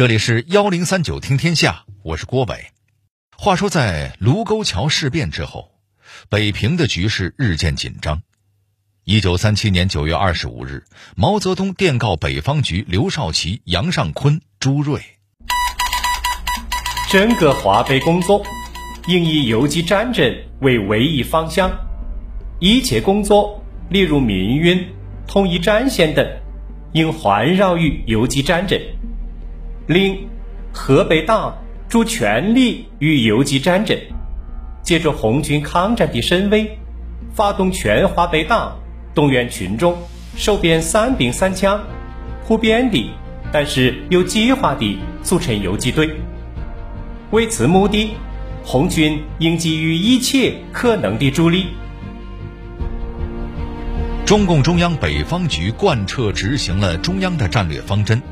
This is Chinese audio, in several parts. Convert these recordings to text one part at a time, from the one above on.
这里是幺零三九听天下，我是郭伟。话说，在卢沟桥事变之后，北平的局势日渐紧张。一九三七年九月二十五日，毛泽东电告北方局刘少奇、杨尚昆、朱瑞：整个华北工作应以游击战争为唯一方向，一切工作，例如民运、统一战线等，应环绕于游击战争。令河北党主全力与游击战争，借助红军抗战的声威，发动全华北党，动员群众，收编三兵三枪，普遍的，但是有计划的组成游击队。为此目的，红军应给予一切可能的助力。中共中央北方局贯彻执行了中央的战略方针。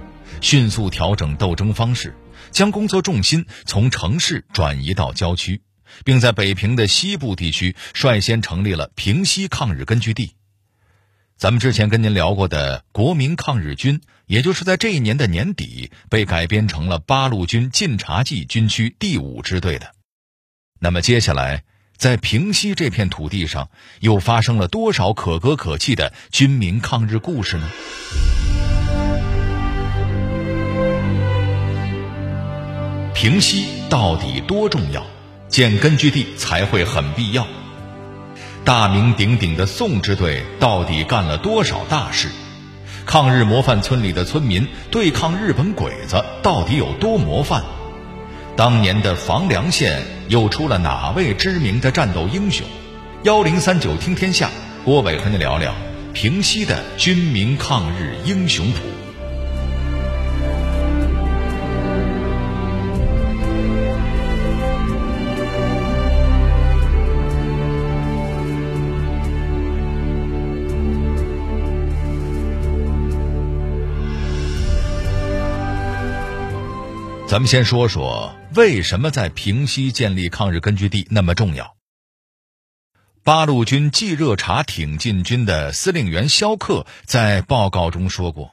迅速调整斗争方式，将工作重心从城市转移到郊区，并在北平的西部地区率先成立了平西抗日根据地。咱们之前跟您聊过的国民抗日军，也就是在这一年的年底被改编成了八路军晋察冀军区第五支队的。那么接下来，在平西这片土地上，又发生了多少可歌可泣的军民抗日故事呢？平西到底多重要？建根据地才会很必要。大名鼎鼎的宋支队到底干了多少大事？抗日模范村里的村民对抗日本鬼子到底有多模范？当年的房梁县又出了哪位知名的战斗英雄？幺零三九听天下，郭伟和你聊聊平西的军民抗日英雄谱。咱们先说说为什么在平西建立抗日根据地那么重要。八路军冀热察挺进军的司令员肖克在报告中说过：“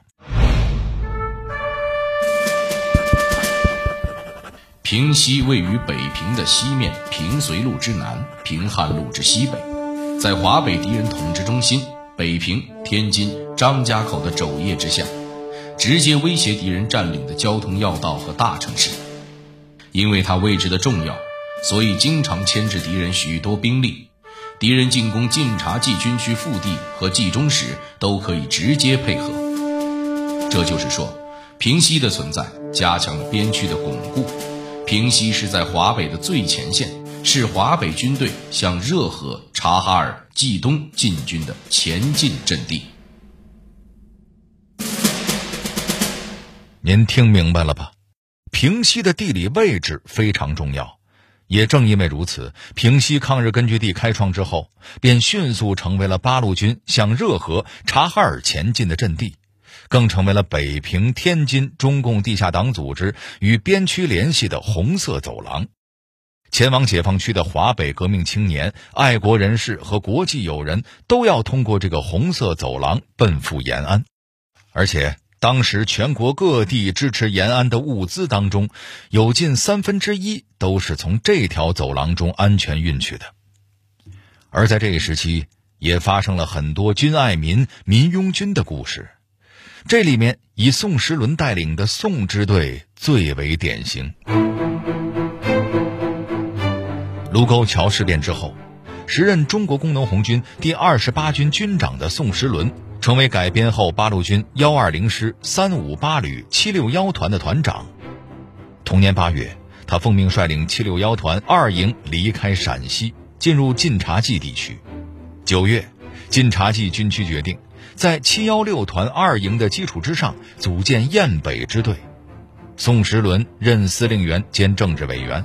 平西位于北平的西面，平绥路之南，平汉路之西北，在华北敌人统治中心北平、天津、张家口的肘腋之下。”直接威胁敌人占领的交通要道和大城市，因为它位置的重要，所以经常牵制敌人许多兵力。敌人进攻晋察冀军区腹地和冀中时，都可以直接配合。这就是说，平西的存在加强了边区的巩固。平西是在华北的最前线，是华北军队向热河、察哈尔、冀东进军的前进阵地。您听明白了吧？平西的地理位置非常重要，也正因为如此，平西抗日根据地开创之后，便迅速成为了八路军向热河、察哈尔前进的阵地，更成为了北平、天津中共地下党组织与边区联系的红色走廊。前往解放区的华北革命青年、爱国人士和国际友人都要通过这个红色走廊奔赴延安，而且。当时全国各地支持延安的物资当中，有近三分之一都是从这条走廊中安全运去的。而在这一时期，也发生了很多军爱民、民拥军的故事。这里面以宋时轮带领的宋支队最为典型。卢沟桥事变之后，时任中国工农红军第二十八军军长的宋时轮。成为改编后八路军幺二零师三五八旅七六幺团的团长。同年八月，他奉命率领七六幺团二营离开陕西，进入晋察冀地区。九月，晋察冀军区决定在七幺六团二营的基础之上组建雁北支队，宋时轮任司令员兼政治委员。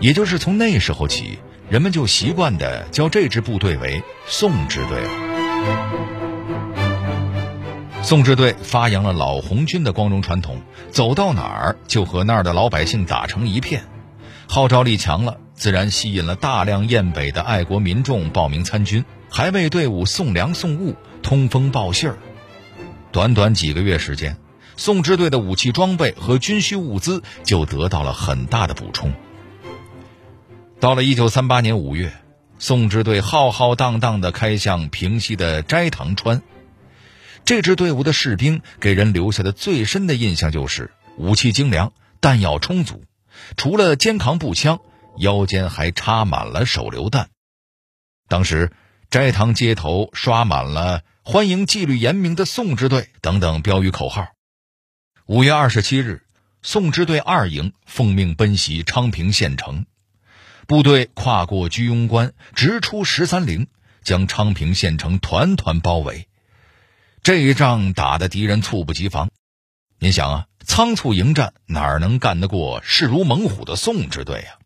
也就是从那时候起，人们就习惯地叫这支部队为宋支队了。宋支队发扬了老红军的光荣传统，走到哪儿就和那儿的老百姓打成一片，号召力强了，自然吸引了大量雁北的爱国民众报名参军，还为队伍送粮送物、通风报信儿。短短几个月时间，宋支队的武器装备和军需物资就得到了很大的补充。到了一九三八年五月，宋支队浩浩荡荡地开向平西的斋堂川。这支队伍的士兵给人留下的最深的印象就是武器精良、弹药充足，除了肩扛步枪，腰间还插满了手榴弹。当时，斋堂街头刷满了“欢迎纪律严明的宋支队”等等标语口号。五月二十七日，宋支队二营奉命奔袭昌平县城。部队跨过居庸关，直出十三陵，将昌平县城团团包围。这一仗打得敌人猝不及防。您想啊，仓促迎战，哪能干得过势如猛虎的宋支队啊？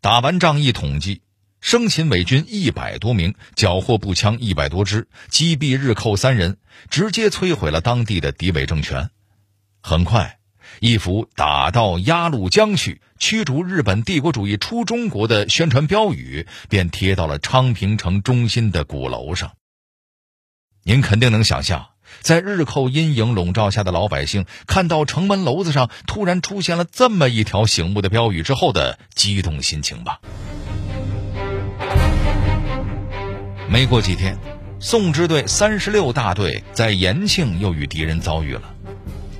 打完仗一统计，生擒伪军一百多名，缴获步枪一百多支，击毙日寇三人，直接摧毁了当地的敌伪政权。很快。一幅“打到鸭绿江去，驱逐日本帝国主义出中国”的宣传标语便贴到了昌平城中心的鼓楼上。您肯定能想象，在日寇阴影笼罩下的老百姓看到城门楼子上突然出现了这么一条醒目的标语之后的激动心情吧。没过几天，宋支队三十六大队在延庆又与敌人遭遇了。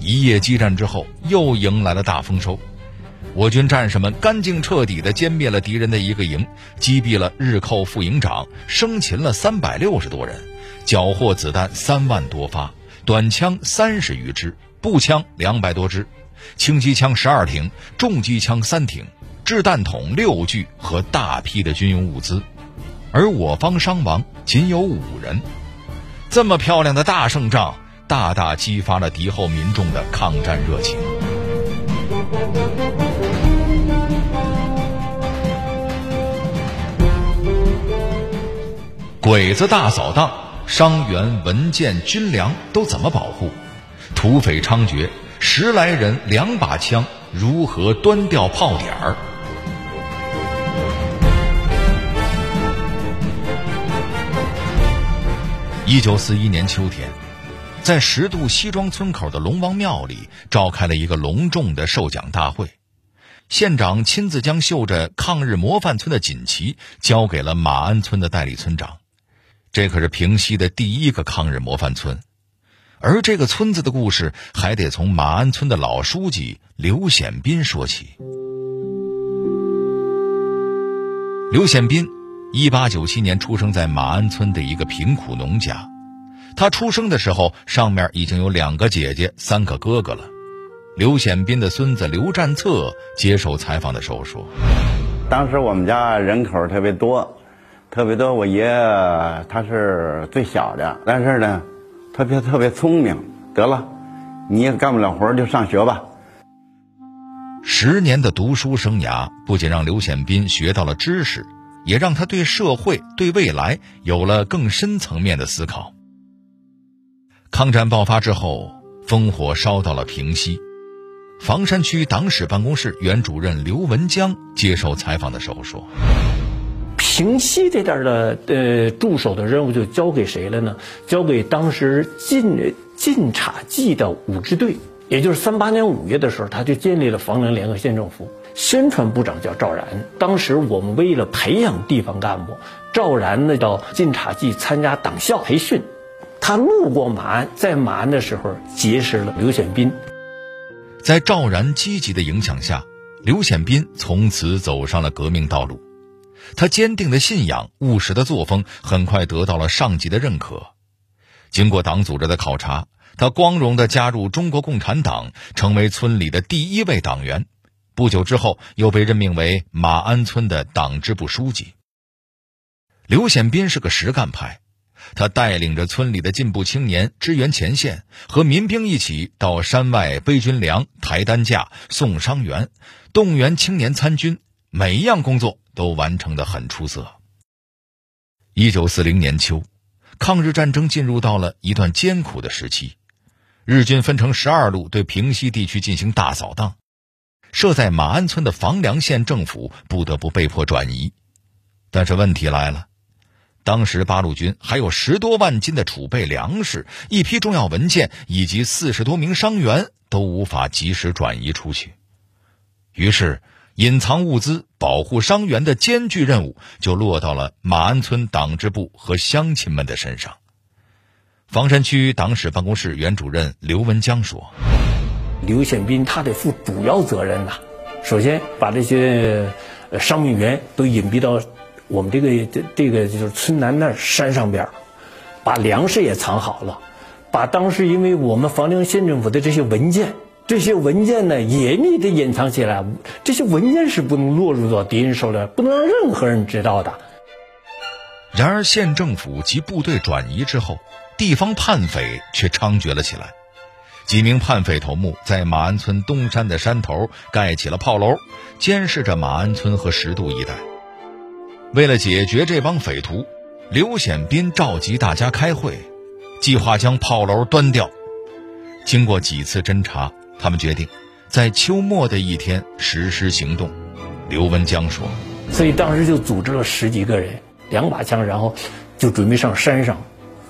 一夜激战之后，又迎来了大丰收。我军战士们干净彻底地歼灭了敌人的一个营，击毙了日寇副营长，生擒了三百六十多人，缴获子弹三万多发，短枪三十余支，步枪两百多支，轻机枪十二挺，重机枪三挺，掷弹筒六具和大批的军用物资。而我方伤亡仅有五人。这么漂亮的大胜仗！大大激发了敌后民众的抗战热情。鬼子大扫荡，伤员、文件、军粮都怎么保护？土匪猖獗，十来人两把枪，如何端掉炮点儿？一九四一年秋天。在十渡西庄村口的龙王庙里，召开了一个隆重的授奖大会。县长亲自将绣着抗日模范村的锦旗交给了马鞍村的代理村长。这可是平西的第一个抗日模范村，而这个村子的故事还得从马鞍村的老书记刘显斌说起。刘显斌，一八九七年出生在马鞍村的一个贫苦农家。他出生的时候，上面已经有两个姐姐、三个哥哥了。刘显斌的孙子刘占策接受采访的时候说：“当时我们家人口特别多，特别多。我爷爷他是最小的，但是呢，特别特别聪明。得了，你也干不了活，就上学吧。”十年的读书生涯不仅让刘显斌学到了知识，也让他对社会、对未来有了更深层面的思考。抗战爆发之后，烽火烧到了平西。房山区党史办公室原主任刘文江接受采访的时候说：“平西这点的呃驻守的任务就交给谁了呢？交给当时晋晋察冀的五支队。也就是三八年五月的时候，他就建立了房梁联合县政府。宣传部长叫赵然。当时我们为了培养地方干部，赵然呢到晋察冀参加党校培训。”他路过马鞍，在马鞍的时候结识了刘显斌。在赵然积极的影响下，刘显斌从此走上了革命道路。他坚定的信仰、务实的作风，很快得到了上级的认可。经过党组织的考察，他光荣的加入中国共产党，成为村里的第一位党员。不久之后，又被任命为马鞍村的党支部书记。刘显斌是个实干派。他带领着村里的进步青年支援前线，和民兵一起到山外背军粮、抬担架、送伤员，动员青年参军，每一样工作都完成的很出色。一九四零年秋，抗日战争进入到了一段艰苦的时期，日军分成十二路对平西地区进行大扫荡，设在马鞍村的房梁县政府不得不被迫转移，但是问题来了。当时八路军还有十多万斤的储备粮食、一批重要文件以及四十多名伤员都无法及时转移出去。于是，隐藏物资、保护伤员的艰巨任务就落到了马鞍村党支部和乡亲们的身上。房山区党史办公室原主任刘文江说：“刘显斌他得负主要责任呐，首先把这些伤病员都隐蔽到我们这个这这个就是村南那山上边，把粮食也藏好了，把当时因为我们房梁县政府的这些文件。”这些文件呢，严密的隐藏起来。这些文件是不能落入到敌人手里，不能让任何人知道的。然而，县政府及部队转移之后，地方叛匪却猖獗了起来。几名叛匪头目在马鞍村东山的山头盖起了炮楼，监视着马鞍村和十渡一带。为了解决这帮匪徒，刘显斌召集大家开会，计划将炮楼端掉。经过几次侦查。他们决定在秋末的一天实施行动。刘文江说：“所以当时就组织了十几个人，两把枪，然后就准备上山上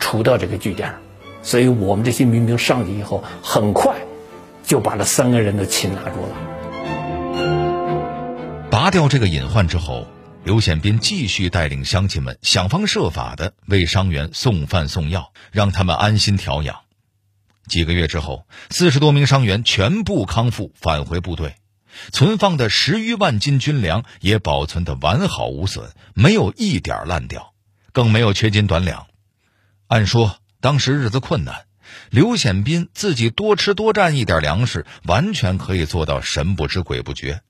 除掉这个据点。所以我们这些民兵上去以后，很快就把这三个人的擒拿住了。拔掉这个隐患之后，刘显斌继续带领乡亲们想方设法的为伤员送饭送药，让他们安心调养。”几个月之后，四十多名伤员全部康复，返回部队。存放的十余万斤军粮也保存得完好无损，没有一点烂掉，更没有缺斤短两。按说当时日子困难，刘显斌自己多吃多占一点粮食，完全可以做到神不知鬼不觉。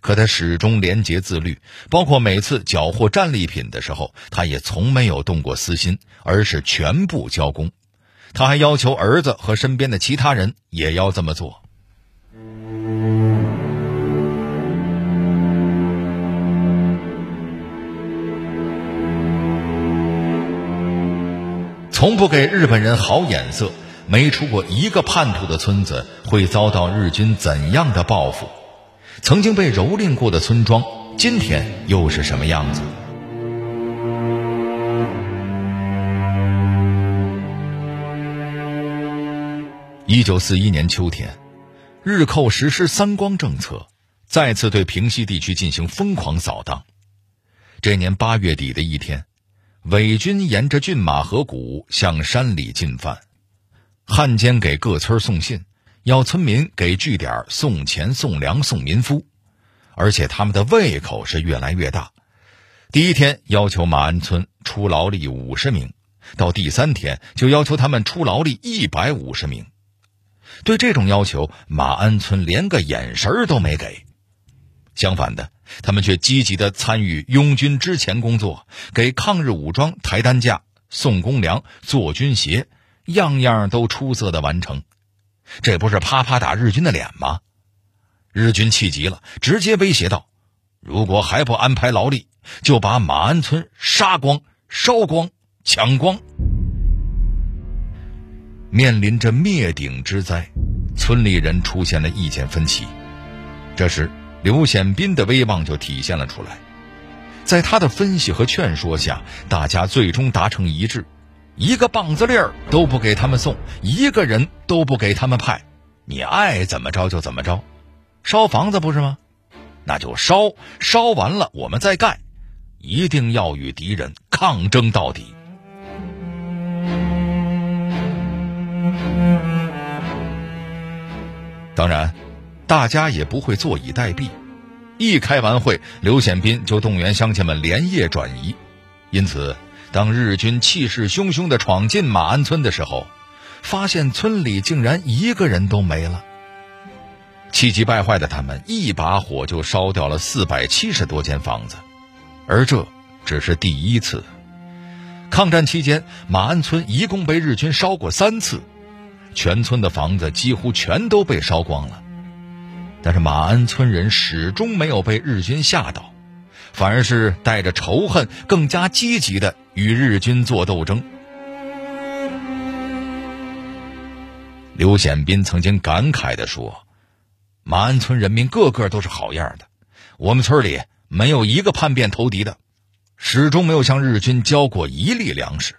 可他始终廉洁自律，包括每次缴获战利品的时候，他也从没有动过私心，而是全部交公。他还要求儿子和身边的其他人也要这么做。从不给日本人好眼色，没出过一个叛徒的村子会遭到日军怎样的报复？曾经被蹂躏过的村庄，今天又是什么样子？一九四一年秋天，日寇实施“三光”政策，再次对平西地区进行疯狂扫荡。这年八月底的一天，伪军沿着骏马河谷向山里进犯，汉奸给各村送信，要村民给据点送钱、送粮、送民夫，而且他们的胃口是越来越大。第一天要求马鞍村出劳力五十名，到第三天就要求他们出劳力一百五十名。对这种要求，马鞍村连个眼神都没给。相反的，他们却积极的参与拥军之前工作，给抗日武装抬担架、送公粮、做军鞋，样样都出色的完成。这不是啪啪打日军的脸吗？日军气急了，直接威胁道：“如果还不安排劳力，就把马鞍村杀光、烧光、抢光。”面临着灭顶之灾，村里人出现了意见分歧。这时，刘显斌的威望就体现了出来。在他的分析和劝说下，大家最终达成一致：一个棒子粒儿都不给他们送，一个人都不给他们派。你爱怎么着就怎么着，烧房子不是吗？那就烧，烧完了我们再盖，一定要与敌人抗争到底。当然，大家也不会坐以待毙。一开完会，刘显斌就动员乡亲们连夜转移。因此，当日军气势汹汹地闯进马鞍村的时候，发现村里竟然一个人都没了。气急败坏的他们一把火就烧掉了四百七十多间房子，而这只是第一次。抗战期间，马鞍村一共被日军烧过三次。全村的房子几乎全都被烧光了，但是马鞍村人始终没有被日军吓倒，反而是带着仇恨，更加积极的与日军做斗争。刘显斌曾经感慨地说：“马鞍村人民个个都是好样的，我们村里没有一个叛变投敌的，始终没有向日军交过一粒粮食，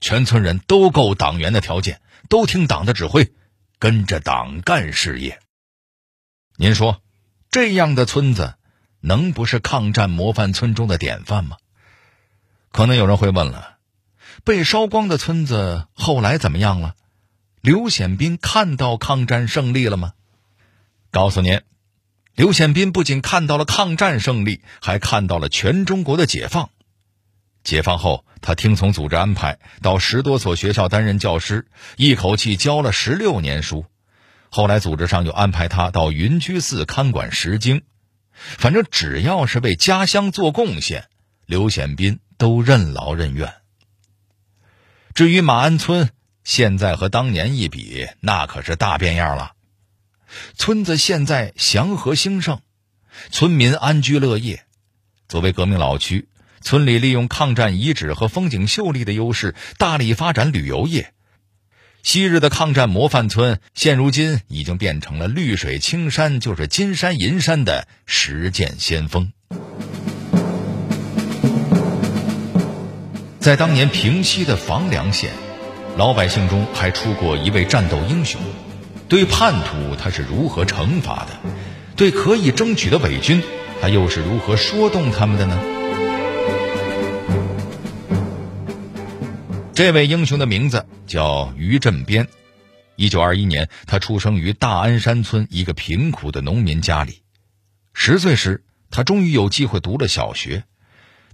全村人都够党员的条件，都听党的指挥，跟着党干事业。您说，这样的村子能不是抗战模范村中的典范吗？可能有人会问了，被烧光的村子后来怎么样了？刘显斌看到抗战胜利了吗？告诉您，刘显斌不仅看到了抗战胜利，还看到了全中国的解放。解放后，他听从组织安排，到十多所学校担任教师，一口气教了十六年书。后来，组织上又安排他到云居寺看管石经。反正只要是为家乡做贡献，刘显斌都任劳任怨。至于马鞍村，现在和当年一比，那可是大变样了。村子现在祥和兴盛，村民安居乐业。作为革命老区。村里利用抗战遗址和风景秀丽的优势，大力发展旅游业。昔日的抗战模范村，现如今已经变成了绿水青山就是金山银山的实践先锋。在当年平西的房梁县，老百姓中还出过一位战斗英雄。对叛徒他是如何惩罚的？对可以争取的伪军，他又是如何说动他们的呢？这位英雄的名字叫于振边。一九二一年，他出生于大安山村一个贫苦的农民家里。十岁时，他终于有机会读了小学，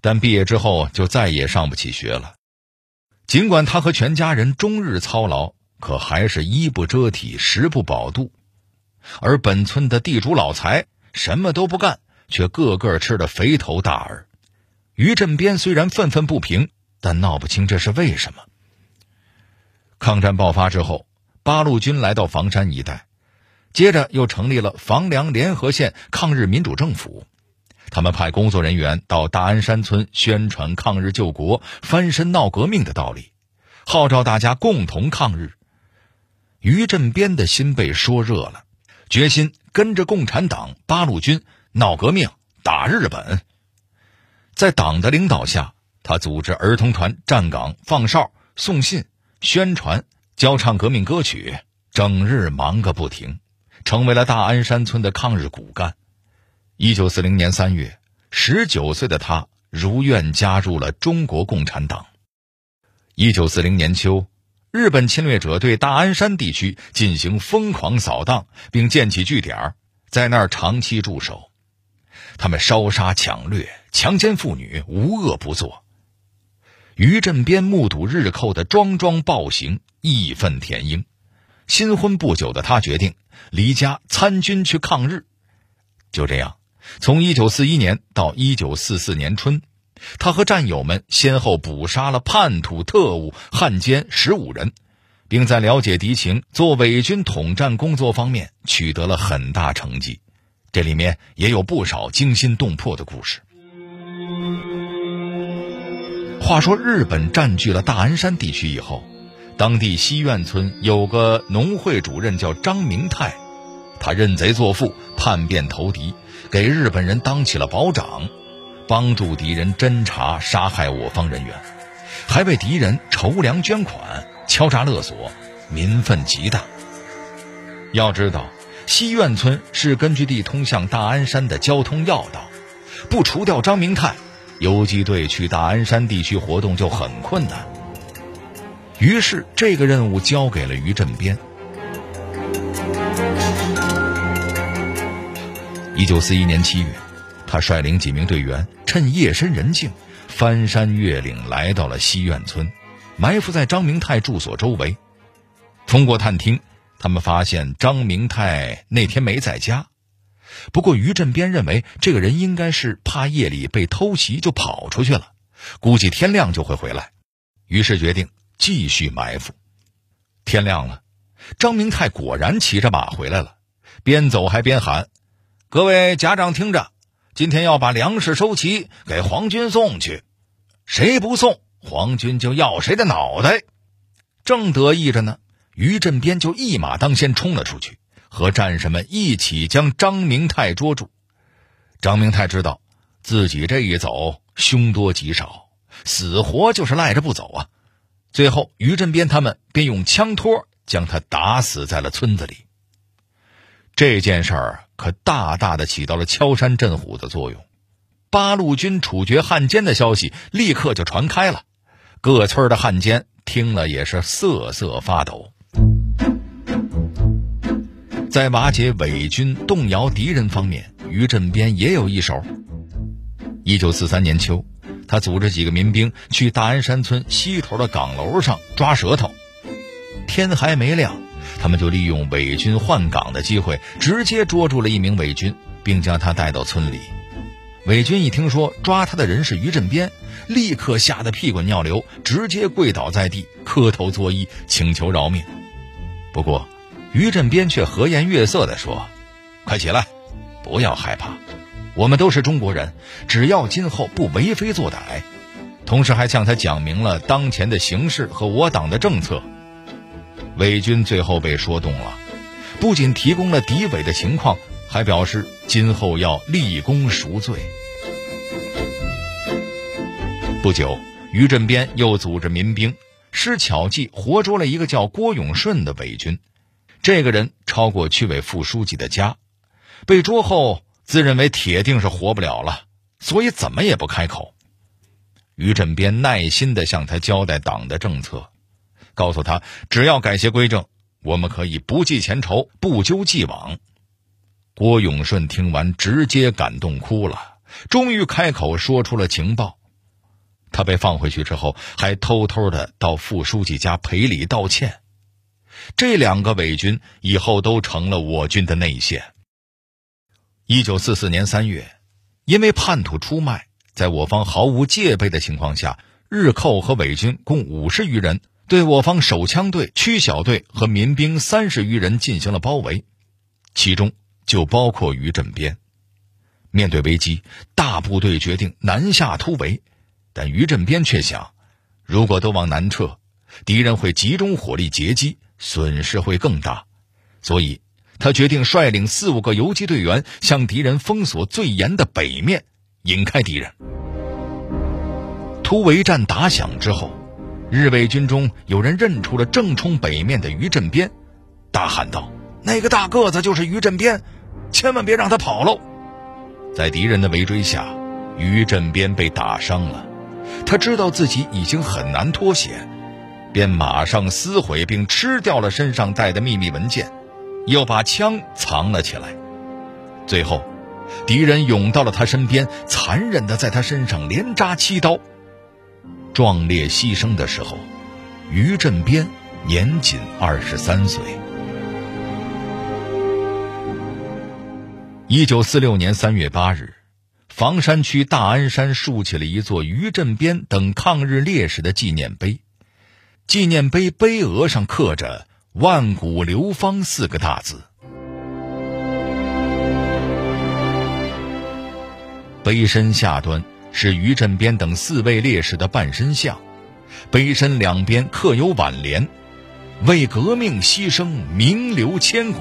但毕业之后就再也上不起学了。尽管他和全家人终日操劳，可还是衣不遮体，食不饱肚。而本村的地主老财什么都不干，却个个吃得肥头大耳。于振边虽然愤愤不平。但闹不清这是为什么。抗战爆发之后，八路军来到房山一带，接着又成立了房梁联合县抗日民主政府。他们派工作人员到大安山村宣传抗日救国、翻身闹革命的道理，号召大家共同抗日。于振边的心被说热了，决心跟着共产党、八路军闹革命、打日本。在党的领导下。他组织儿童团站岗、放哨、送信、宣传、教唱革命歌曲，整日忙个不停，成为了大安山村的抗日骨干。一九四零年三月，十九岁的他如愿加入了中国共产党。一九四零年秋，日本侵略者对大安山地区进行疯狂扫荡，并建起据点，在那儿长期驻守。他们烧杀抢掠、强奸妇女，无恶不作。于振边目睹日寇的桩桩暴行，义愤填膺。新婚不久的他决定离家参军去抗日。就这样，从1941年到1944年春，他和战友们先后捕杀了叛徒、特务、汉奸十五人，并在了解敌情、做伪军统战工作方面取得了很大成绩。这里面也有不少惊心动魄的故事。话说，日本占据了大安山地区以后，当地西苑村有个农会主任叫张明泰，他认贼作父，叛变投敌，给日本人当起了保长，帮助敌人侦查、杀害我方人员，还为敌人筹粮捐款、敲诈勒索，民愤极大。要知道，西苑村是根据地通向大安山的交通要道，不除掉张明泰。游击队去大安山地区活动就很困难，于是这个任务交给了于振边。一九四一年七月，他率领几名队员，趁夜深人静，翻山越岭来到了西苑村，埋伏在张明泰住所周围。通过探听，他们发现张明泰那天没在家。不过，于振边认为这个人应该是怕夜里被偷袭就跑出去了，估计天亮就会回来，于是决定继续埋伏。天亮了，张明泰果然骑着马回来了，边走还边喊：“各位家长听着，今天要把粮食收齐，给皇军送去，谁不送，皇军就要谁的脑袋。”正得意着呢，于振边就一马当先冲了出去。和战士们一起将张明泰捉住。张明泰知道自己这一走，凶多吉少，死活就是赖着不走啊。最后，于振边他们便用枪托将他打死在了村子里。这件事儿可大大的起到了敲山震虎的作用，八路军处决汉奸的消息立刻就传开了，各村的汉奸听了也是瑟瑟发抖。在瓦解伪军、动摇敌人方面，于振边也有一手。一九四三年秋，他组织几个民兵去大安山村西头的岗楼上抓舌头，天还没亮。他们就利用伪军换岗的机会，直接捉住了一名伪军，并将他带到村里。伪军一听说抓他的人是于振边，立刻吓得屁滚尿流，直接跪倒在地，磕头作揖，请求饶命。不过，于振边却和颜悦色地说：“快起来，不要害怕，我们都是中国人，只要今后不为非作歹。”同时还向他讲明了当前的形势和我党的政策。伪军最后被说动了，不仅提供了敌伪的情况，还表示今后要立功赎罪。不久，于振边又组织民兵，施巧计活捉了一个叫郭永顺的伪军。这个人超过区委副书记的家，被捉后自认为铁定是活不了了，所以怎么也不开口。于振边耐心地向他交代党的政策。告诉他，只要改邪归正，我们可以不计前仇，不究既往。郭永顺听完，直接感动哭了，终于开口说出了情报。他被放回去之后，还偷偷的到副书记家赔礼道歉。这两个伪军以后都成了我军的内线。一九四四年三月，因为叛徒出卖，在我方毫无戒备的情况下，日寇和伪军共五十余人。对我方手枪队、区小队和民兵三十余人进行了包围，其中就包括于振边。面对危机，大部队决定南下突围，但于振边却想，如果都往南撤，敌人会集中火力截击，损失会更大，所以他决定率领四五个游击队员向敌人封锁最严的北面，引开敌人。突围战打响之后。日伪军中有人认出了正冲北面的于振边，大喊道：“那个大个子就是于振边，千万别让他跑喽！”在敌人的围追下，于振边被打伤了。他知道自己已经很难脱险，便马上撕毁并吃掉了身上带的秘密文件，又把枪藏了起来。最后，敌人涌到了他身边，残忍的在他身上连扎七刀。壮烈牺牲的时候，于振边年仅二十三岁。一九四六年三月八日，房山区大安山竖起了一座于振边等抗日烈士的纪念碑，纪念碑碑额上刻着“万古流芳”四个大字。碑身下端。是于振边等四位烈士的半身像，碑身两边刻有挽联：“为革命牺牲，名留千古；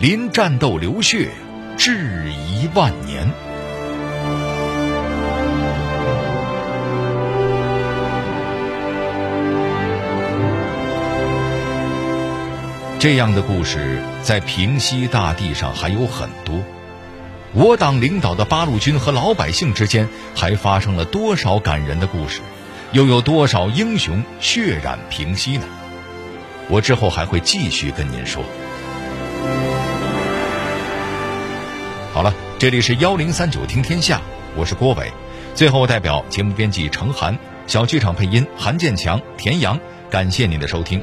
临战斗流血，志遗万年。”这样的故事在平西大地上还有很多。我党领导的八路军和老百姓之间还发生了多少感人的故事，又有多少英雄血染平西呢？我之后还会继续跟您说。好了，这里是幺零三九听天下，我是郭伟。最后，代表节目编辑程涵、小剧场配音韩建强、田阳，感谢您的收听。